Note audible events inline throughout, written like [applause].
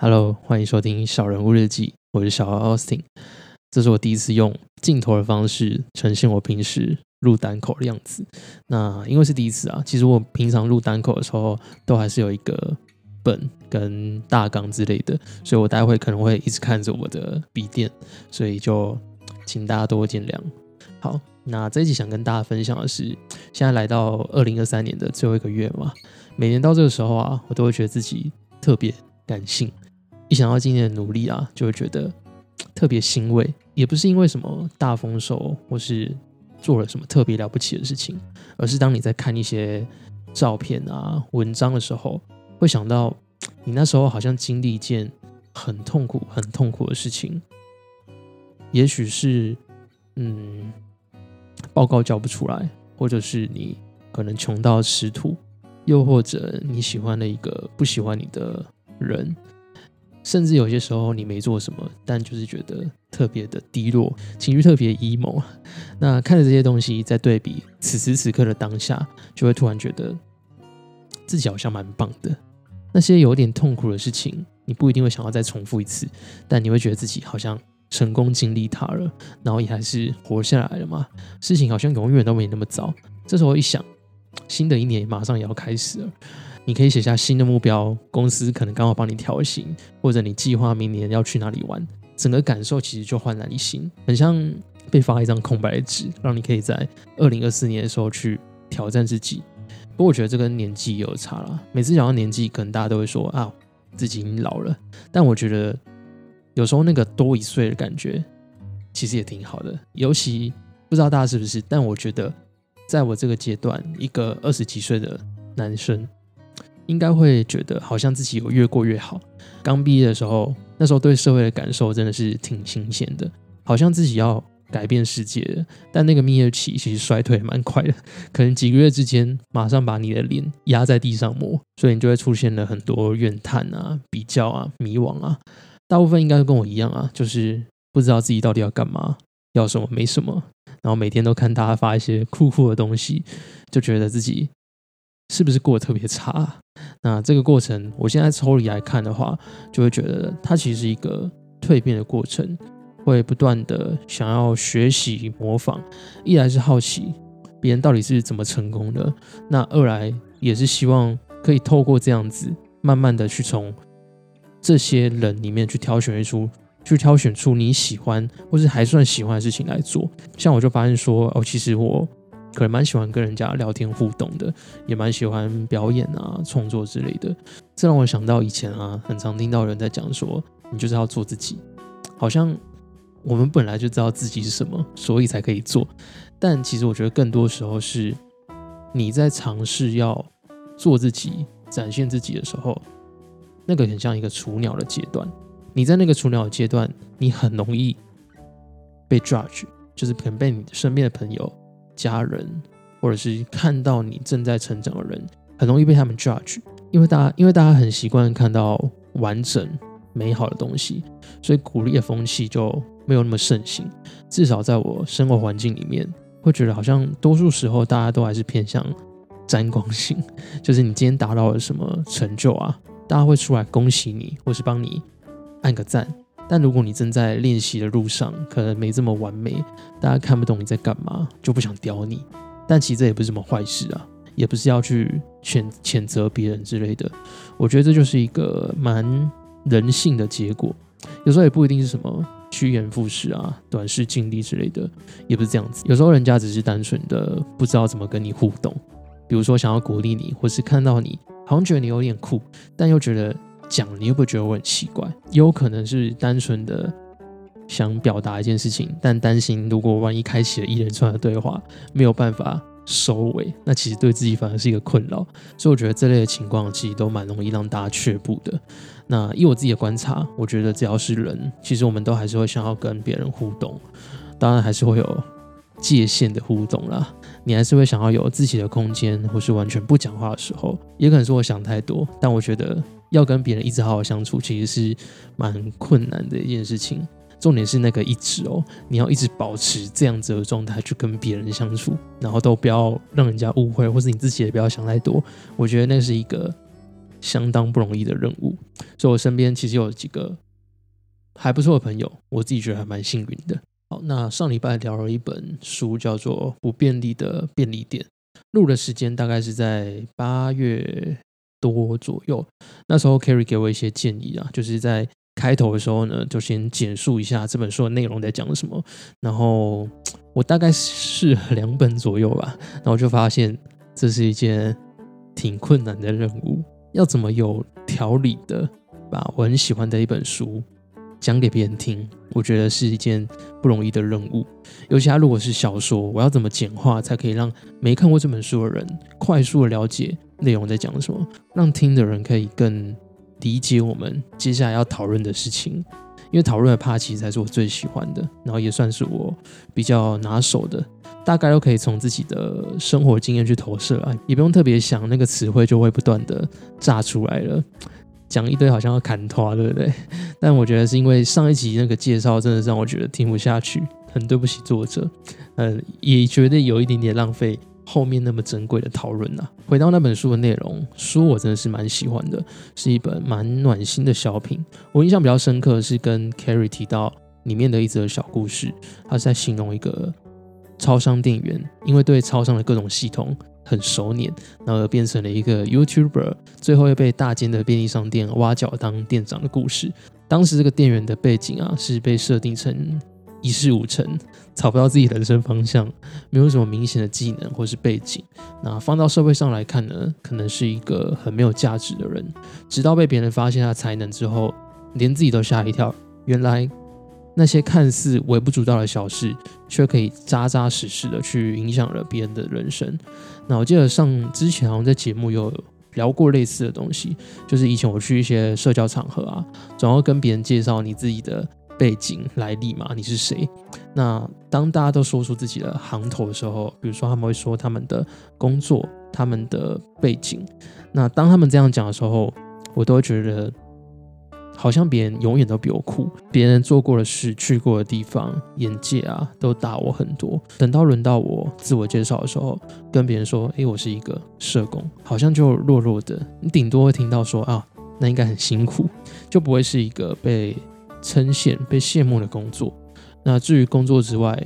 Hello，欢迎收听小人物日记，我是小 Austin。这是我第一次用镜头的方式呈现我平时录单口的样子。那因为是第一次啊，其实我平常录单口的时候都还是有一个本跟大纲之类的，所以我待会可能会一直看着我的笔电，所以就请大家多见谅。好，那这一集想跟大家分享的是，现在来到二零二三年的最后一个月嘛，每年到这个时候啊，我都会觉得自己特别感性。一想到今年的努力啊，就会觉得特别欣慰。也不是因为什么大丰收，或是做了什么特别了不起的事情，而是当你在看一些照片啊、文章的时候，会想到你那时候好像经历一件很痛苦、很痛苦的事情。也许是嗯，报告交不出来，或者是你可能穷到吃土，又或者你喜欢了一个不喜欢你的人。甚至有些时候你没做什么，但就是觉得特别的低落，情绪特别 emo。那看着这些东西，在对比此时此刻的当下，就会突然觉得自己好像蛮棒的。那些有点痛苦的事情，你不一定会想要再重复一次，但你会觉得自己好像成功经历它了，然后也还是活下来了嘛。事情好像永远都没那么糟。这时候一想，新的一年马上也要开始了。你可以写下新的目标，公司可能刚好帮你调薪，或者你计划明年要去哪里玩，整个感受其实就焕然一新，很像被发一张空白纸，让你可以在二零二四年的时候去挑战自己。不过我觉得这跟年纪也有差了，每次讲到年纪，可能大家都会说啊自己已经老了，但我觉得有时候那个多一岁的感觉其实也挺好的，尤其不知道大家是不是，但我觉得在我这个阶段，一个二十几岁的男生。应该会觉得好像自己有越过越好。刚毕业的时候，那时候对社会的感受真的是挺新鲜的，好像自己要改变世界。但那个蜜月期其实衰退蛮快的，可能几个月之间马上把你的脸压在地上磨，所以你就会出现了很多怨叹啊、比较啊、迷惘啊。大部分应该跟我一样啊，就是不知道自己到底要干嘛，要什么没什么，然后每天都看大家发一些酷酷的东西，就觉得自己。是不是过得特别差？那这个过程，我现在抽离来看的话，就会觉得它其实是一个蜕变的过程，会不断的想要学习模仿。一来是好奇别人到底是怎么成功的，那二来也是希望可以透过这样子，慢慢的去从这些人里面去挑选一出，去挑选出你喜欢或是还算喜欢的事情来做。像我就发现说，哦，其实我。可能蛮喜欢跟人家聊天互动的，也蛮喜欢表演啊、创作之类的。这让我想到以前啊，很常听到人在讲说，你就是要做自己。好像我们本来就知道自己是什么，所以才可以做。但其实我觉得更多时候是你在尝试要做自己、展现自己的时候，那个很像一个雏鸟的阶段。你在那个雏鸟的阶段，你很容易被 judge，就是可能被你身边的朋友。家人，或者是看到你正在成长的人，很容易被他们 judge，因为大家因为大家很习惯看到完整美好的东西，所以鼓励的风气就没有那么盛行。至少在我生活环境里面，会觉得好像多数时候大家都还是偏向沾光性，就是你今天达到了什么成就啊，大家会出来恭喜你，或是帮你按个赞。但如果你正在练习的路上，可能没这么完美，大家看不懂你在干嘛，就不想屌你。但其实这也不是什么坏事啊，也不是要去谴谴责别人之类的。我觉得这就是一个蛮人性的结果。有时候也不一定是什么趋炎附势啊、短视近利之类的，也不是这样子。有时候人家只是单纯的不知道怎么跟你互动，比如说想要鼓励你，或是看到你好像觉得你有点酷，但又觉得。讲你会不会觉得我很奇怪？也有可能是单纯的想表达一件事情，但担心如果万一开启了一连串的对话，没有办法收尾，那其实对自己反而是一个困扰。所以我觉得这类的情况其实都蛮容易让大家却步的。那以我自己的观察，我觉得只要是人，其实我们都还是会想要跟别人互动，当然还是会有界限的互动啦。你还是会想要有自己的空间，或是完全不讲话的时候，也可能是我想太多，但我觉得。要跟别人一直好好相处，其实是蛮困难的一件事情。重点是那个一直哦，你要一直保持这样子的状态去跟别人相处，然后都不要让人家误会，或是你自己也不要想太多。我觉得那是一个相当不容易的任务。所以我身边其实有几个还不错的朋友，我自己觉得还蛮幸运的。好，那上礼拜聊了一本书，叫做《不便利的便利店》，录的时间大概是在八月多左右。那时候 Kerry 给我一些建议啊，就是在开头的时候呢，就先简述一下这本书的内容在讲什么。然后我大概试了两本左右吧，然后就发现这是一件挺困难的任务，要怎么有条理的把我很喜欢的一本书。讲给别人听，我觉得是一件不容易的任务。尤其他如果是小说，我要怎么简化才可以让没看过这本书的人快速的了解内容在讲什么，让听的人可以更理解我们接下来要讨论的事情。因为讨论的 p 其实才是我最喜欢的，然后也算是我比较拿手的，大概都可以从自己的生活经验去投射啊，也不用特别想，那个词汇就会不断的炸出来了。讲一堆好像要砍头，对不对？[laughs] 但我觉得是因为上一集那个介绍真的让我觉得听不下去，很对不起作者，嗯，也觉得有一点点浪费后面那么珍贵的讨论呐。回到那本书的内容，书我真的是蛮喜欢的，是一本蛮暖心的小品。我印象比较深刻的是跟 Carrie 提到里面的一则小故事，他是在形容一个超商店员，因为对超商的各种系统。很熟稔，然后变成了一个 YouTuber，最后又被大间的便利商店挖角当店长的故事。当时这个店员的背景啊，是被设定成一事无成，找不到自己人生方向，没有什么明显的技能或是背景。那放到社会上来看呢，可能是一个很没有价值的人。直到被别人发现他才能之后，连自己都吓一跳，原来。那些看似微不足道的小事，却可以扎扎实实的去影响了别人的人生。那我记得上之前好像在节目有聊过类似的东西，就是以前我去一些社交场合啊，总要跟别人介绍你自己的背景来历嘛，你是谁？那当大家都说出自己的行头的时候，比如说他们会说他们的工作、他们的背景，那当他们这样讲的时候，我都会觉得。好像别人永远都比我酷，别人做过的事、去过的地方、眼界啊，都大我很多。等到轮到我自我介绍的时候，跟别人说：“诶，我是一个社工。”好像就弱弱的，你顶多会听到说：“啊，那应该很辛苦。”就不会是一个被称羡、被羡慕的工作。那至于工作之外，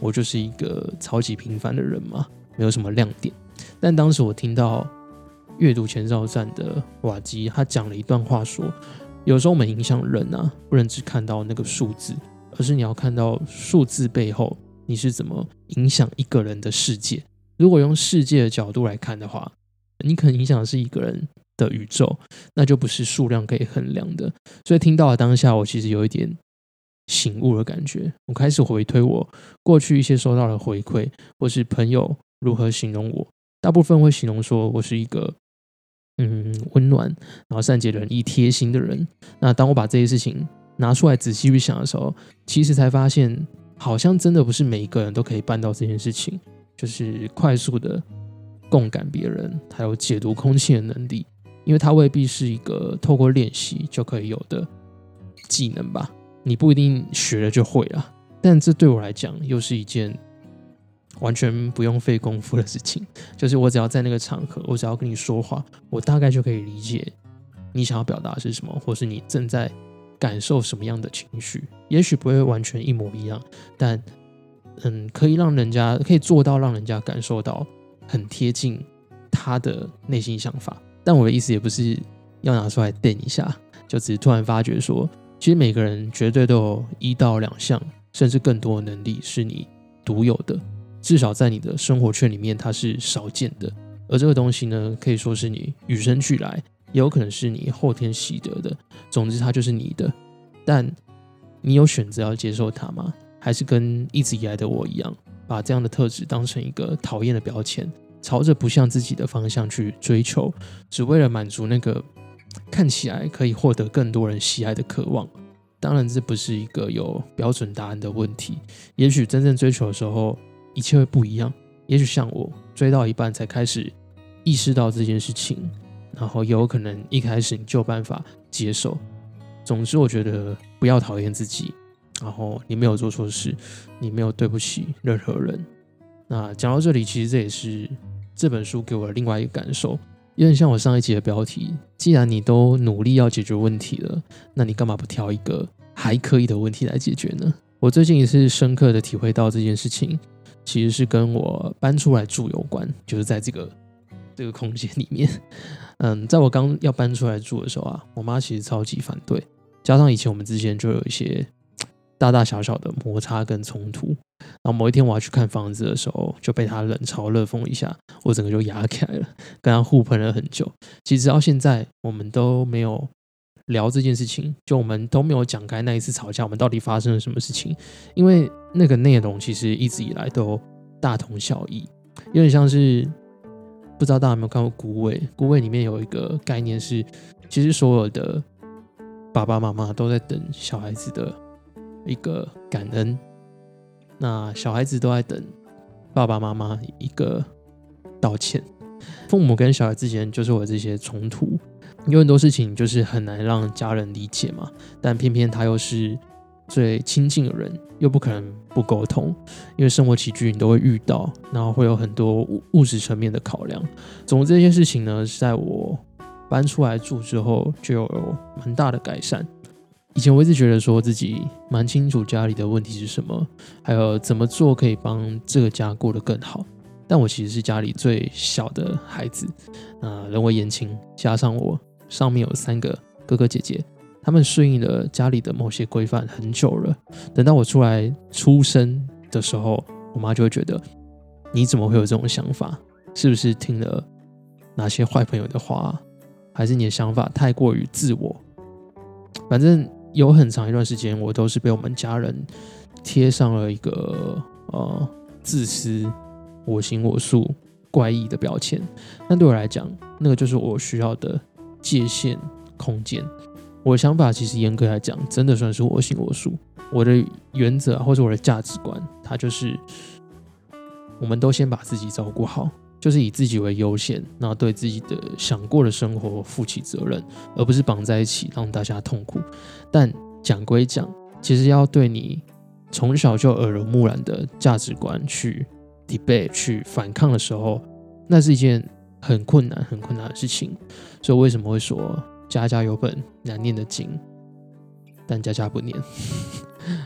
我就是一个超级平凡的人嘛，没有什么亮点。但当时我听到阅读前哨站的瓦基，他讲了一段话说。有时候我们影响人啊，不能只看到那个数字，而是你要看到数字背后你是怎么影响一个人的世界。如果用世界的角度来看的话，你可能影响的是一个人的宇宙，那就不是数量可以衡量的。所以听到了当下，我其实有一点醒悟的感觉。我开始回推我过去一些收到的回馈，或是朋友如何形容我，大部分会形容说我是一个。嗯，温暖，然后善解人意、贴心的人。那当我把这些事情拿出来仔细去想的时候，其实才发现，好像真的不是每一个人都可以办到这件事情，就是快速的共感别人，还有解读空气的能力，因为它未必是一个透过练习就可以有的技能吧。你不一定学了就会了，但这对我来讲又是一件。完全不用费功夫的事情，[laughs] 就是我只要在那个场合，我只要跟你说话，我大概就可以理解你想要表达是什么，或是你正在感受什么样的情绪。也许不会完全一模一样，但嗯，可以让人家可以做到让人家感受到很贴近他的内心想法。但我的意思也不是要拿出来垫一下，就只是突然发觉说，其实每个人绝对都有一到两项，甚至更多能力是你独有的。至少在你的生活圈里面，它是少见的。而这个东西呢，可以说是你与生俱来，也有可能是你后天习得的。总之，它就是你的。但你有选择要接受它吗？还是跟一直以来的我一样，把这样的特质当成一个讨厌的标签，朝着不像自己的方向去追求，只为了满足那个看起来可以获得更多人喜爱的渴望？当然，这不是一个有标准答案的问题。也许真正追求的时候，一切会不一样。也许像我追到一半才开始意识到这件事情，然后有可能一开始你就有办法接受。总之，我觉得不要讨厌自己，然后你没有做错事，你没有对不起任何人。那讲到这里，其实这也是这本书给我的另外一个感受，有点像我上一集的标题。既然你都努力要解决问题了，那你干嘛不挑一个还可以的问题来解决呢？我最近一次深刻的体会到这件事情，其实是跟我搬出来住有关，就是在这个这个空间里面。[laughs] 嗯，在我刚要搬出来住的时候啊，我妈其实超级反对，加上以前我们之间就有一些大大小小的摩擦跟冲突。然后某一天我要去看房子的时候，就被她冷嘲热讽一下，我整个就哑起来了，跟她互喷了很久。其实到现在我们都没有聊这件事情，就我们都没有讲开那一次吵架，我们到底发生了什么事情？因为那个内容其实一直以来都大同小异，有点像是。不知道大家有没有看过《孤味》？《孤味》里面有一个概念是，其实所有的爸爸妈妈都在等小孩子的一个感恩，那小孩子都在等爸爸妈妈一个道歉。父母跟小孩之间就是有这些冲突，有很多事情就是很难让家人理解嘛，但偏偏他又是。最亲近的人又不可能不沟通，因为生活起居你都会遇到，然后会有很多物物质层面的考量。总之这些事情呢，是在我搬出来住之后就有蛮大的改善。以前我一直觉得说自己蛮清楚家里的问题是什么，还有怎么做可以帮这个家过得更好。但我其实是家里最小的孩子，啊，人微言轻，加上我上面有三个哥哥姐姐。他们适应了家里的某些规范很久了，等到我出来出生的时候，我妈就会觉得你怎么会有这种想法？是不是听了哪些坏朋友的话，还是你的想法太过于自我？反正有很长一段时间，我都是被我们家人贴上了一个呃自私、我行我素、怪异的标签。那对我来讲，那个就是我需要的界限空间。我的想法其实严格来讲，真的算是我行我素。我的原则或者我的价值观，它就是我们都先把自己照顾好，就是以自己为优先，然后对自己的想过的生活负起责任，而不是绑在一起让大家痛苦。但讲归讲，其实要对你从小就耳濡目染的价值观去 debate 去反抗的时候，那是一件很困难、很困难的事情。所以为什么会说？家家有本难念的经，但家家不念。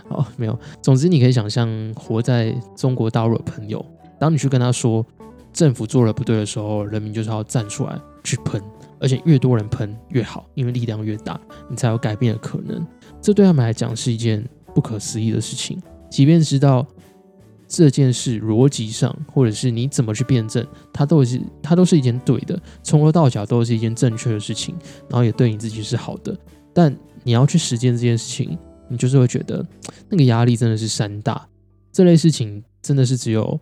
好，[laughs] 没有。总之，你可以想象，活在中国大陆的朋友，当你去跟他说政府做了不对的时候，人民就是要站出来去喷，而且越多人喷越好，因为力量越大，你才有改变的可能。这对他们来讲是一件不可思议的事情，即便知道。这件事逻辑上，或者是你怎么去辩证，它都是它都是一件对的，从头到脚都是一件正确的事情，然后也对你自己是好的。但你要去实践这件事情，你就是会觉得那个压力真的是山大。这类事情真的是只有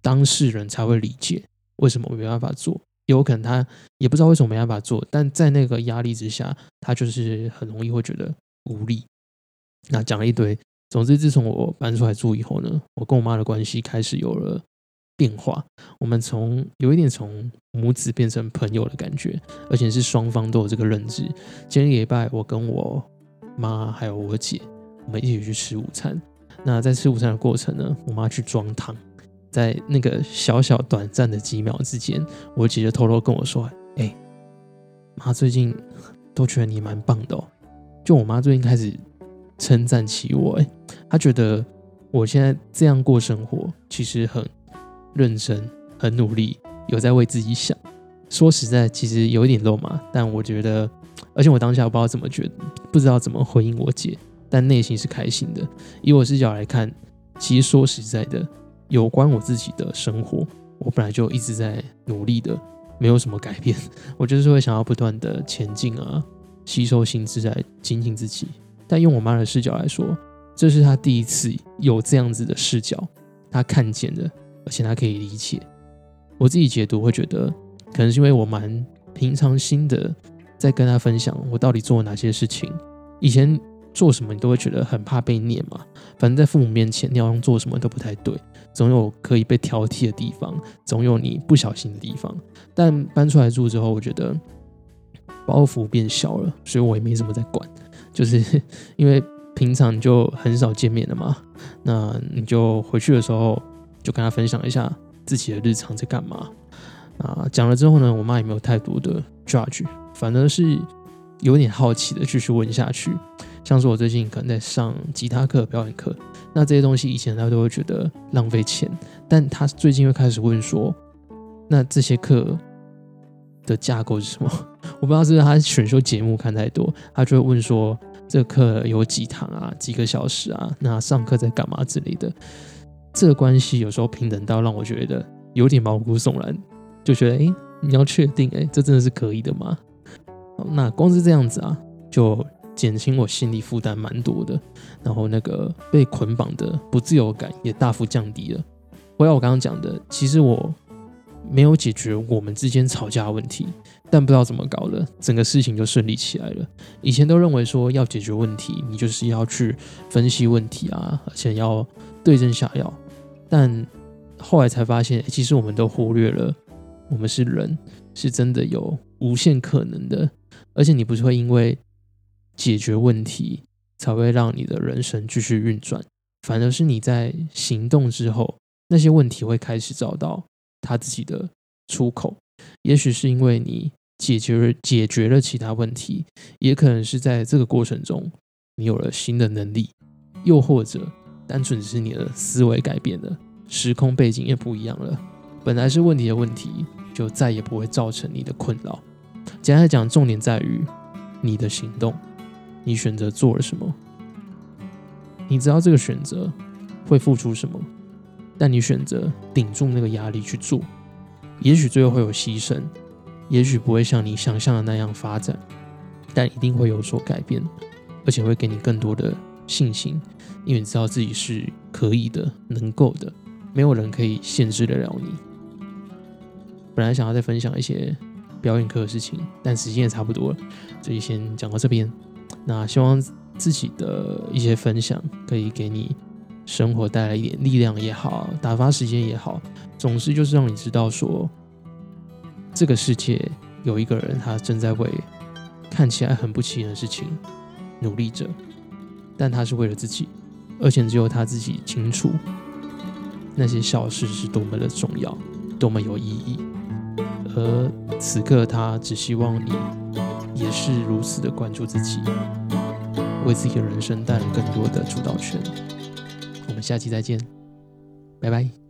当事人才会理解为什么我没办法做，有可能他也不知道为什么没办法做，但在那个压力之下，他就是很容易会觉得无力。那讲了一堆。总之，自从我搬出来住以后呢，我跟我妈的关系开始有了变化。我们从有一点从母子变成朋友的感觉，而且是双方都有这个认知。今天礼拜，我跟我妈还有我姐，我们一起去吃午餐。那在吃午餐的过程呢，我妈去装汤，在那个小小短暂的几秒之间，我姐就偷偷跟我说：“哎，妈最近都觉得你蛮棒的哦。”就我妈最近开始。称赞起我，他觉得我现在这样过生活，其实很认真、很努力，有在为自己想。说实在，其实有一点肉麻，但我觉得，而且我当下我不知道怎么觉得，不知道怎么回应我姐，但内心是开心的。以我视角来看，其实说实在的，有关我自己的生活，我本来就一直在努力的，没有什么改变。[laughs] 我就是会想要不断的前进啊，吸收新知来精进自己。但用我妈的视角来说，这是她第一次有这样子的视角，她看见的，而且她可以理解。我自己解读会觉得，可能是因为我蛮平常心的，在跟她分享我到底做了哪些事情。以前做什么你都会觉得很怕被念嘛，反正在父母面前你要用做什么都不太对，总有可以被挑剔的地方，总有你不小心的地方。但搬出来住之后，我觉得包袱变小了，所以我也没什么在管。就是 [laughs] 因为平常就很少见面了嘛，那你就回去的时候就跟他分享一下自己的日常在干嘛。啊，讲了之后呢，我妈也没有太多的 judge，反而是有点好奇的继续问下去。像是我最近可能在上吉他课、表演课，那这些东西以前她都会觉得浪费钱，但他最近又开始问说，那这些课的架构是什么？我不知道是不是他选修节目看太多，他就会问说，这课有几堂啊，几个小时啊？那上课在干嘛之类的？这个关系有时候平等到让我觉得有点毛骨悚然，就觉得哎，你要确定哎，这真的是可以的吗？那光是这样子啊，就减轻我心理负担蛮多的，然后那个被捆绑的不自由感也大幅降低了。回到我刚刚讲的，其实我没有解决我们之间吵架问题，但不知道怎么搞的，整个事情就顺利起来了。以前都认为说要解决问题，你就是要去分析问题啊，而且要对症下药。但后来才发现，其实我们都忽略了，我们是人，是真的有无限可能的。而且你不是会因为解决问题才会让你的人生继续运转，反而是你在行动之后，那些问题会开始找到他自己的出口。也许是因为你解决了解决了其他问题，也可能是在这个过程中你有了新的能力，又或者。单纯只是你的思维改变了，时空背景也不一样了。本来是问题的问题，就再也不会造成你的困扰。简单来讲，重点在于你的行动，你选择做了什么。你知道这个选择会付出什么，但你选择顶住那个压力去做，也许最后会有牺牲，也许不会像你想象的那样发展，但一定会有所改变，而且会给你更多的。信心，因为你知道自己是可以的、能够的，没有人可以限制得了你。本来想要再分享一些表演课的事情，但时间也差不多了，所以先讲到这边。那希望自己的一些分享可以给你生活带来一点力量也好，打发时间也好，总之就是让你知道说，这个世界有一个人他正在为看起来很不起眼的事情努力着。但他是为了自己，而且只有他自己清楚那些小事是多么的重要，多么有意义。而此刻，他只希望你也是如此的关注自己，为自己的人生带来更多的主导权。我们下期再见，拜拜。